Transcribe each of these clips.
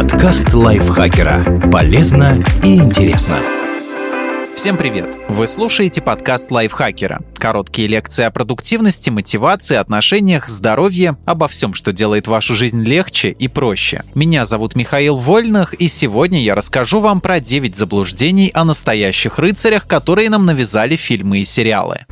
Подкаст лайфхакера. Полезно и интересно. Всем привет! Вы слушаете подкаст лайфхакера. Короткие лекции о продуктивности, мотивации, отношениях, здоровье, обо всем, что делает вашу жизнь легче и проще. Меня зовут Михаил Вольных, и сегодня я расскажу вам про 9 заблуждений о настоящих рыцарях, которые нам навязали фильмы и сериалы.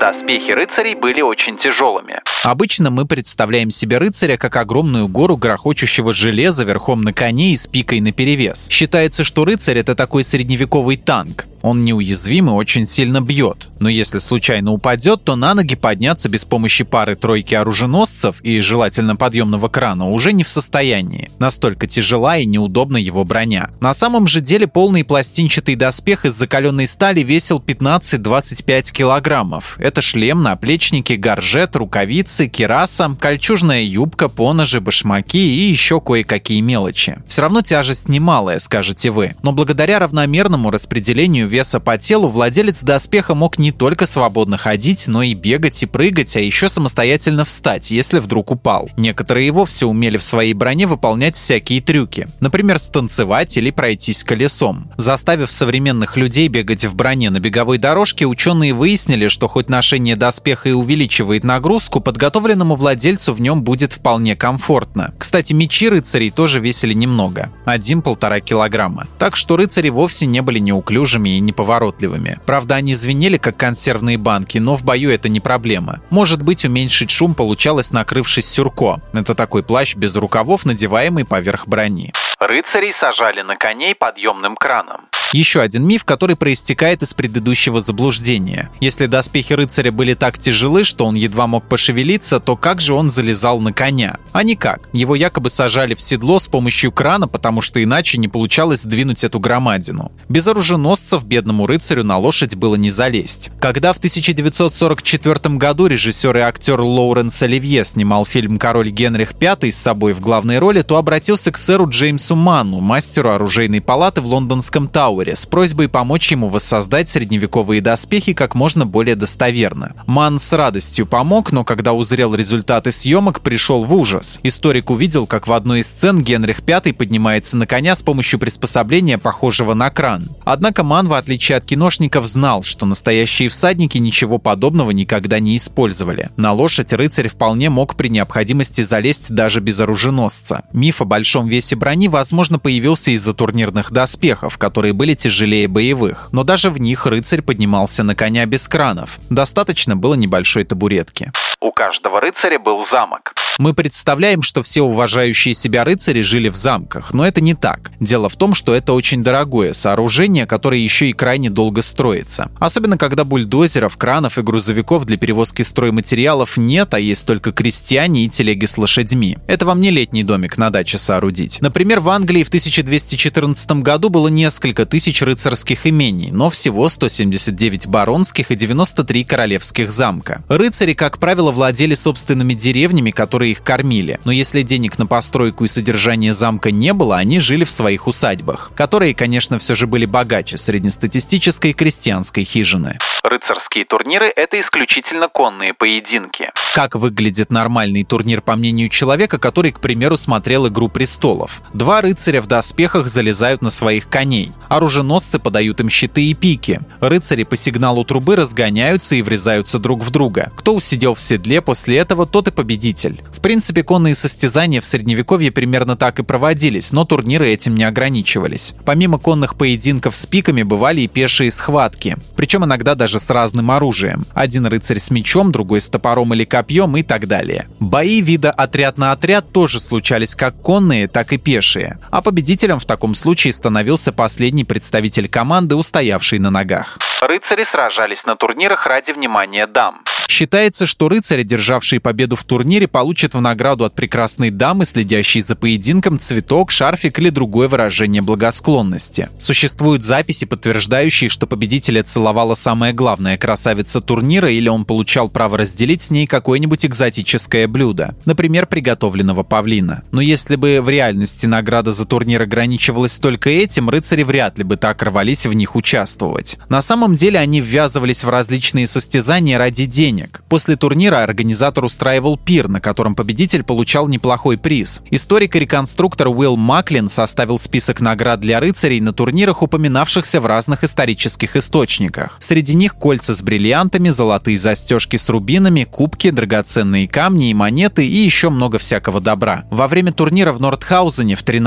Доспехи рыцарей были очень тяжелыми. Обычно мы представляем себе рыцаря как огромную гору грохочущего железа верхом на коне и с пикой наперевес. Считается, что рыцарь — это такой средневековый танк. Он неуязвим и очень сильно бьет, но если случайно упадет, то на ноги подняться без помощи пары-тройки оруженосцев и желательно подъемного крана уже не в состоянии. Настолько тяжела и неудобна его броня. На самом же деле полный пластинчатый доспех из закаленной стали весил 15-25 килограммов. Это шлем, наплечники, горжет, рукавицы, кераса, кольчужная юбка, поножи, башмаки и еще кое-какие мелочи. Все равно тяжесть немалая, скажете вы, но благодаря равномерному распределению веса по телу владелец доспеха мог не только свободно ходить, но и бегать и прыгать, а еще самостоятельно встать, если вдруг упал. Некоторые и вовсе умели в своей броне выполнять всякие трюки. Например, станцевать или пройтись колесом. Заставив современных людей бегать в броне на беговой дорожке, ученые выяснили, что хоть ношение доспеха и увеличивает нагрузку, подготовленному владельцу в нем будет вполне комфортно. Кстати, мечи рыцарей тоже весили немного. Один-полтора килограмма. Так что рыцари вовсе не были неуклюжими и неповоротливыми. Правда, они звенели как консервные банки, но в бою это не проблема. Может быть, уменьшить шум получалось, накрывшись сюрко. Это такой плащ без рукавов, надеваемый поверх брони. Рыцарей сажали на коней подъемным краном. Еще один миф, который проистекает из предыдущего заблуждения. Если доспехи рыцаря были так тяжелы, что он едва мог пошевелиться, то как же он залезал на коня? А никак. Его якобы сажали в седло с помощью крана, потому что иначе не получалось сдвинуть эту громадину. Без оруженосцев бедному рыцарю на лошадь было не залезть. Когда в 1944 году режиссер и актер Лоуренс Оливье снимал фильм «Король Генрих V» с собой в главной роли, то обратился к сэру Джеймсу Манну, мастеру оружейной палаты в лондонском Тауэре, с просьбой помочь ему воссоздать средневековые доспехи как можно более достоверно. Ман с радостью помог, но когда узрел результаты съемок, пришел в ужас. Историк увидел, как в одной из сцен Генрих V поднимается на коня с помощью приспособления, похожего на кран. Однако Ман, в отличие от киношников, знал, что настоящие всадники ничего подобного никогда не использовали. На лошадь рыцарь вполне мог при необходимости залезть даже без оруженосца. Миф о большом весе брони, возможно, появился из-за турнирных доспехов, которые были тяжелее боевых, но даже в них рыцарь поднимался на коня без кранов. Достаточно было небольшой табуретки. У каждого рыцаря был замок. Мы представляем, что все уважающие себя рыцари жили в замках, но это не так. Дело в том, что это очень дорогое сооружение, которое еще и крайне долго строится. Особенно когда бульдозеров, кранов и грузовиков для перевозки стройматериалов нет, а есть только крестьяне и телеги с лошадьми. Это вам не летний домик на даче соорудить. Например, в Англии в 1214 году было несколько тысяч рыцарских имений, но всего 179 баронских и 93 королевских замка. Рыцари, как правило, владели собственными деревнями, которые их кормили. Но если денег на постройку и содержание замка не было, они жили в своих усадьбах, которые, конечно, все же были богаче среднестатистической крестьянской хижины. Рыцарские турниры – это исключительно конные поединки. Как выглядит нормальный турнир, по мнению человека, который, к примеру, смотрел «Игру престолов»? Два рыцаря в доспехах залезают на своих коней. Оруженосцы подают им щиты и пики. Рыцари по сигналу трубы разгоняются и врезаются друг в друга. Кто усидел в седле после этого, тот и победитель. В принципе, конные состязания в Средневековье примерно так и проводились, но турниры этим не ограничивались. Помимо конных поединков с пиками бывали и пешие схватки. Причем иногда даже с разным оружием. Один рыцарь с мечом, другой с топором или копьем и так далее. Бои вида отряд на отряд тоже случались как конные, так и пешие. А победителем в таком случае становился последний представитель команды, устоявший на ногах. Рыцари сражались на турнирах ради внимания дам. Считается, что рыцари, державшие победу в турнире, получат в награду от прекрасной дамы, следящей за поединком, цветок, шарфик или другое выражение благосклонности. Существуют записи, подтверждающие, что победителя целовала самая главная красавица турнира или он получал право разделить с ней какое-нибудь экзотическое блюдо, например, приготовленного павлина. Но если бы в реальности награда за турнир ограничивалась только этим, рыцари вряд ли бы так рвались в них участвовать. На самом деле они ввязывались в различные состязания ради денег. После турнира организатор устраивал пир, на котором победитель получал неплохой приз. Историк и реконструктор Уилл Маклин составил список наград для рыцарей на турнирах, упоминавшихся в разных исторических источниках. Среди них кольца с бриллиантами, золотые застежки с рубинами, кубки, драгоценные камни и монеты и еще много всякого добра. Во время турнира в Нордхаузене в 13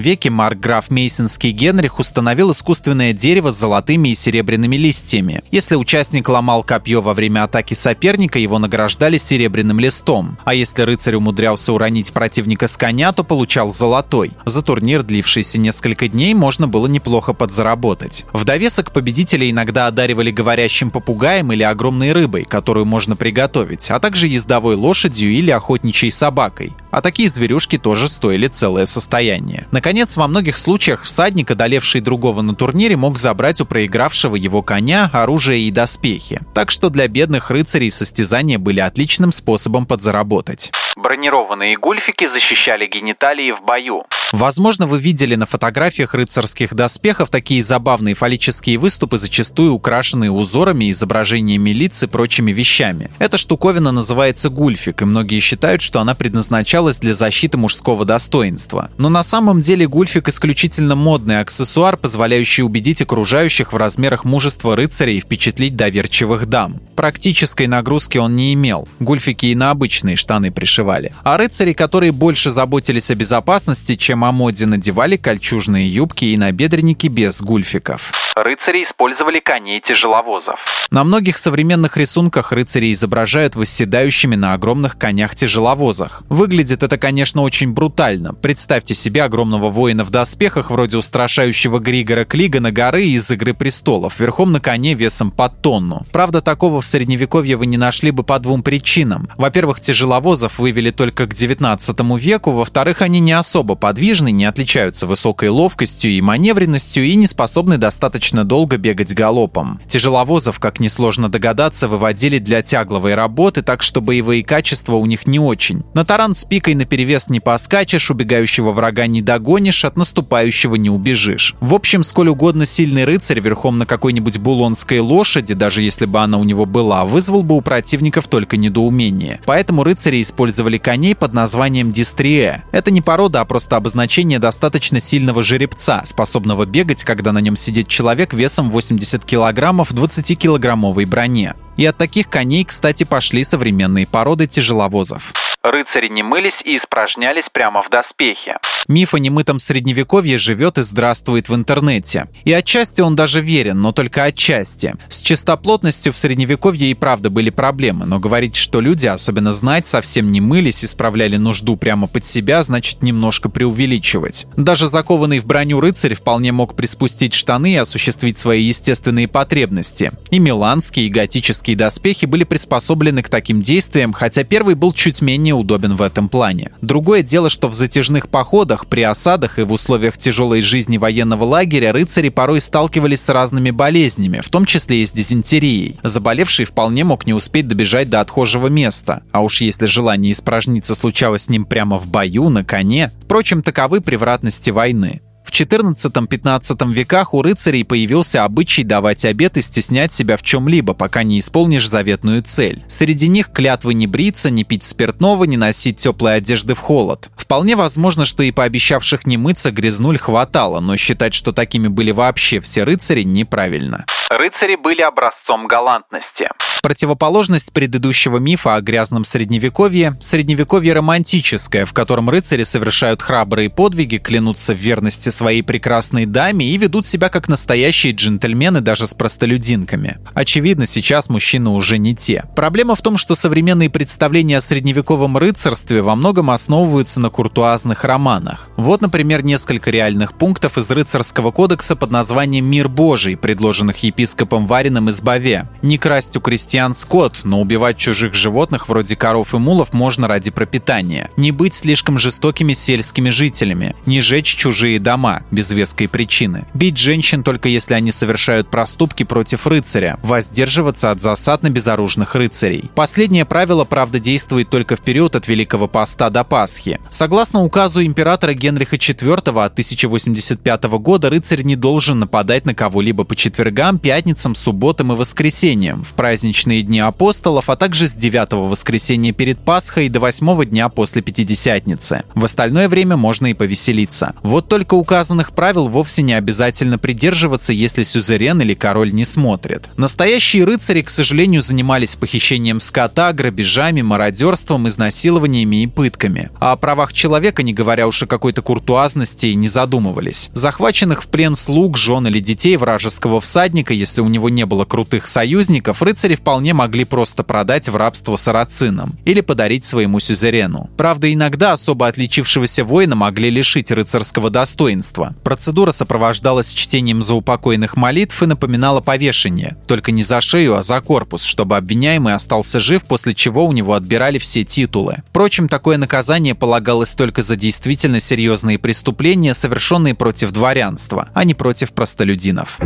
веке маркграф Мейсонский Генрих установил искусственное дерево с золотыми и серебряными листьями. Если участник ломал копье во время атаки соперника, его награждали серебряным листом. А если рыцарь умудрялся уронить противника с коня, то получал золотой. За турнир, длившийся несколько дней, можно было неплохо подзаработать. В довесок победителей иногда одаривали говорящим попугаем или огромной рыбой, которую можно приготовить, а также ездовой лошадью или охотничьей собакой. А такие зверюшки тоже стоили целое состояние. Наконец, во многих случаях всадник, одолевший другого на турнире, мог забрать у проигравшего его коня оружие и доспехи. Так что для бедных рыцарей состязания были отличным способом подзаработать. Бронированные гульфики защищали гениталии в бою. Возможно, вы видели на фотографиях рыцарских доспехов такие забавные фаллические выступы, зачастую украшенные узорами, изображениями лиц и прочими вещами. Эта штуковина называется гульфик, и многие считают, что она предназначалась для защиты мужского достоинства. Но на самом деле гульфик исключительно модный аксессуар, позволяющий убедить окружающих в размерах мужества рыцаря и впечатлить доверчивых дам. Практической нагрузки он не имел. Гульфики и на обычные штаны пришивали. А рыцари, которые больше заботились о безопасности, чем о моде надевали кольчужные юбки и набедренники без гульфиков. Рыцари использовали коней тяжеловозов. На многих современных рисунках рыцари изображают восседающими на огромных конях-тяжеловозах. Выглядит это, конечно, очень брутально. Представьте себе огромного воина в доспехах, вроде устрашающего Григора Клигана горы из «Игры престолов», верхом на коне весом под тонну. Правда, такого в средневековье вы не нашли бы по двум причинам. Во-первых, тяжеловозов вывели только к 19 веку, во-вторых, они не особо подвижны, не отличаются высокой ловкостью и маневренностью и не способны достаточно долго бегать галопом. Тяжеловозов, как несложно догадаться, выводили для тягловой работы, так что боевые качества у них не очень. На таран с пикой наперевес не поскачешь, убегающего врага не догонишь, от наступающего не убежишь. В общем, сколь угодно сильный рыцарь верхом на какой-нибудь булонской лошади, даже если бы она у него была, вызвал бы у противников только недоумение. Поэтому рыцари использовали коней под названием дистрие. Это не порода, а просто обозначение достаточно сильного жеребца, способного бегать, когда на нем сидит человек весом 80 килограммов в 20-килограммовой броне. И от таких коней, кстати, пошли современные породы тяжеловозов. Рыцари не мылись и испражнялись прямо в доспехе. Миф о немытом средневековье живет и здравствует в интернете. И отчасти он даже верен, но только отчасти. С чистоплотностью в средневековье и правда были проблемы, но говорить, что люди, особенно знать, совсем не мылись и справляли нужду прямо под себя, значит немножко преувеличивать. Даже закованный в броню рыцарь вполне мог приспустить штаны и осуществить свои естественные потребности. И миланские, и готические доспехи были приспособлены к таким действиям, хотя первый был чуть менее удобен в этом плане. Другое дело, что в затяжных походах, при осадах и в условиях тяжелой жизни военного лагеря рыцари порой сталкивались с разными болезнями, в том числе и с дизентерией. Заболевший вполне мог не успеть добежать до отхожего места. А уж если желание испражниться случалось с ним прямо в бою, на коне. Впрочем, таковы превратности войны. В XIV-XV веках у рыцарей появился обычай давать обет и стеснять себя в чем-либо, пока не исполнишь заветную цель. Среди них клятвы не бриться, не пить спиртного, не носить теплой одежды в холод. Вполне возможно, что и пообещавших не мыться грязнуль хватало, но считать, что такими были вообще все рыцари, неправильно. Рыцари были образцом галантности. Противоположность предыдущего мифа о грязном средневековье – средневековье романтическое, в котором рыцари совершают храбрые подвиги, клянутся в верности своей прекрасной даме и ведут себя как настоящие джентльмены даже с простолюдинками. Очевидно, сейчас мужчины уже не те. Проблема в том, что современные представления о средневековом рыцарстве во многом основываются на куртуазных романах. Вот, например, несколько реальных пунктов из рыцарского кодекса под названием «Мир Божий», предложенных епископом Вариным из Баве. Не красть у крестьян крестьян скот, но убивать чужих животных вроде коров и мулов можно ради пропитания. Не быть слишком жестокими сельскими жителями. Не жечь чужие дома без веской причины, бить женщин только если они совершают проступки против рыцаря, воздерживаться от засад на безоружных рыцарей. Последнее правило, правда, действует только в период от Великого Поста до Пасхи. Согласно указу императора Генриха IV от 1085 года, рыцарь не должен нападать на кого-либо по четвергам, пятницам, субботам и воскресеньям, в праздничные дни апостолов, а также с 9 воскресенья перед Пасхой до 8 дня после Пятидесятницы. В остальное время можно и повеселиться. Вот только указанных правил вовсе не обязательно придерживаться, если сюзерен или король не смотрит. Настоящие рыцари, к сожалению, занимались похищением скота, грабежами, мародерством, изнасилованиями и пытками. А о правах человека, не говоря уж о какой-то куртуазности, не задумывались. Захваченных в плен слуг, жен или детей вражеского всадника, если у него не было крутых союзников, рыцари вполне могли просто продать в рабство сарацинам или подарить своему сюзерену. Правда, иногда особо отличившегося воина могли лишить рыцарского достоинства. Процедура сопровождалась чтением заупокойных молитв и напоминала повешение, только не за шею, а за корпус, чтобы обвиняемый остался жив, после чего у него отбирали все титулы. Впрочем, такое наказание полагалось только за действительно серьезные преступления, совершенные против дворянства, а не против простолюдинов.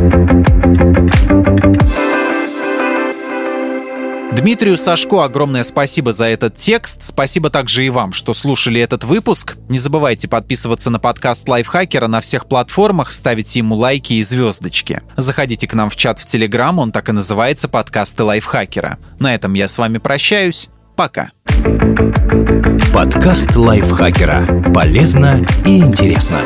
Дмитрию Сашко огромное спасибо за этот текст. Спасибо также и вам, что слушали этот выпуск. Не забывайте подписываться на подкаст Лайфхакера на всех платформах, ставить ему лайки и звездочки. Заходите к нам в чат в Телеграм, он так и называется «Подкасты Лайфхакера». На этом я с вами прощаюсь. Пока. Подкаст Лайфхакера. Полезно и интересно.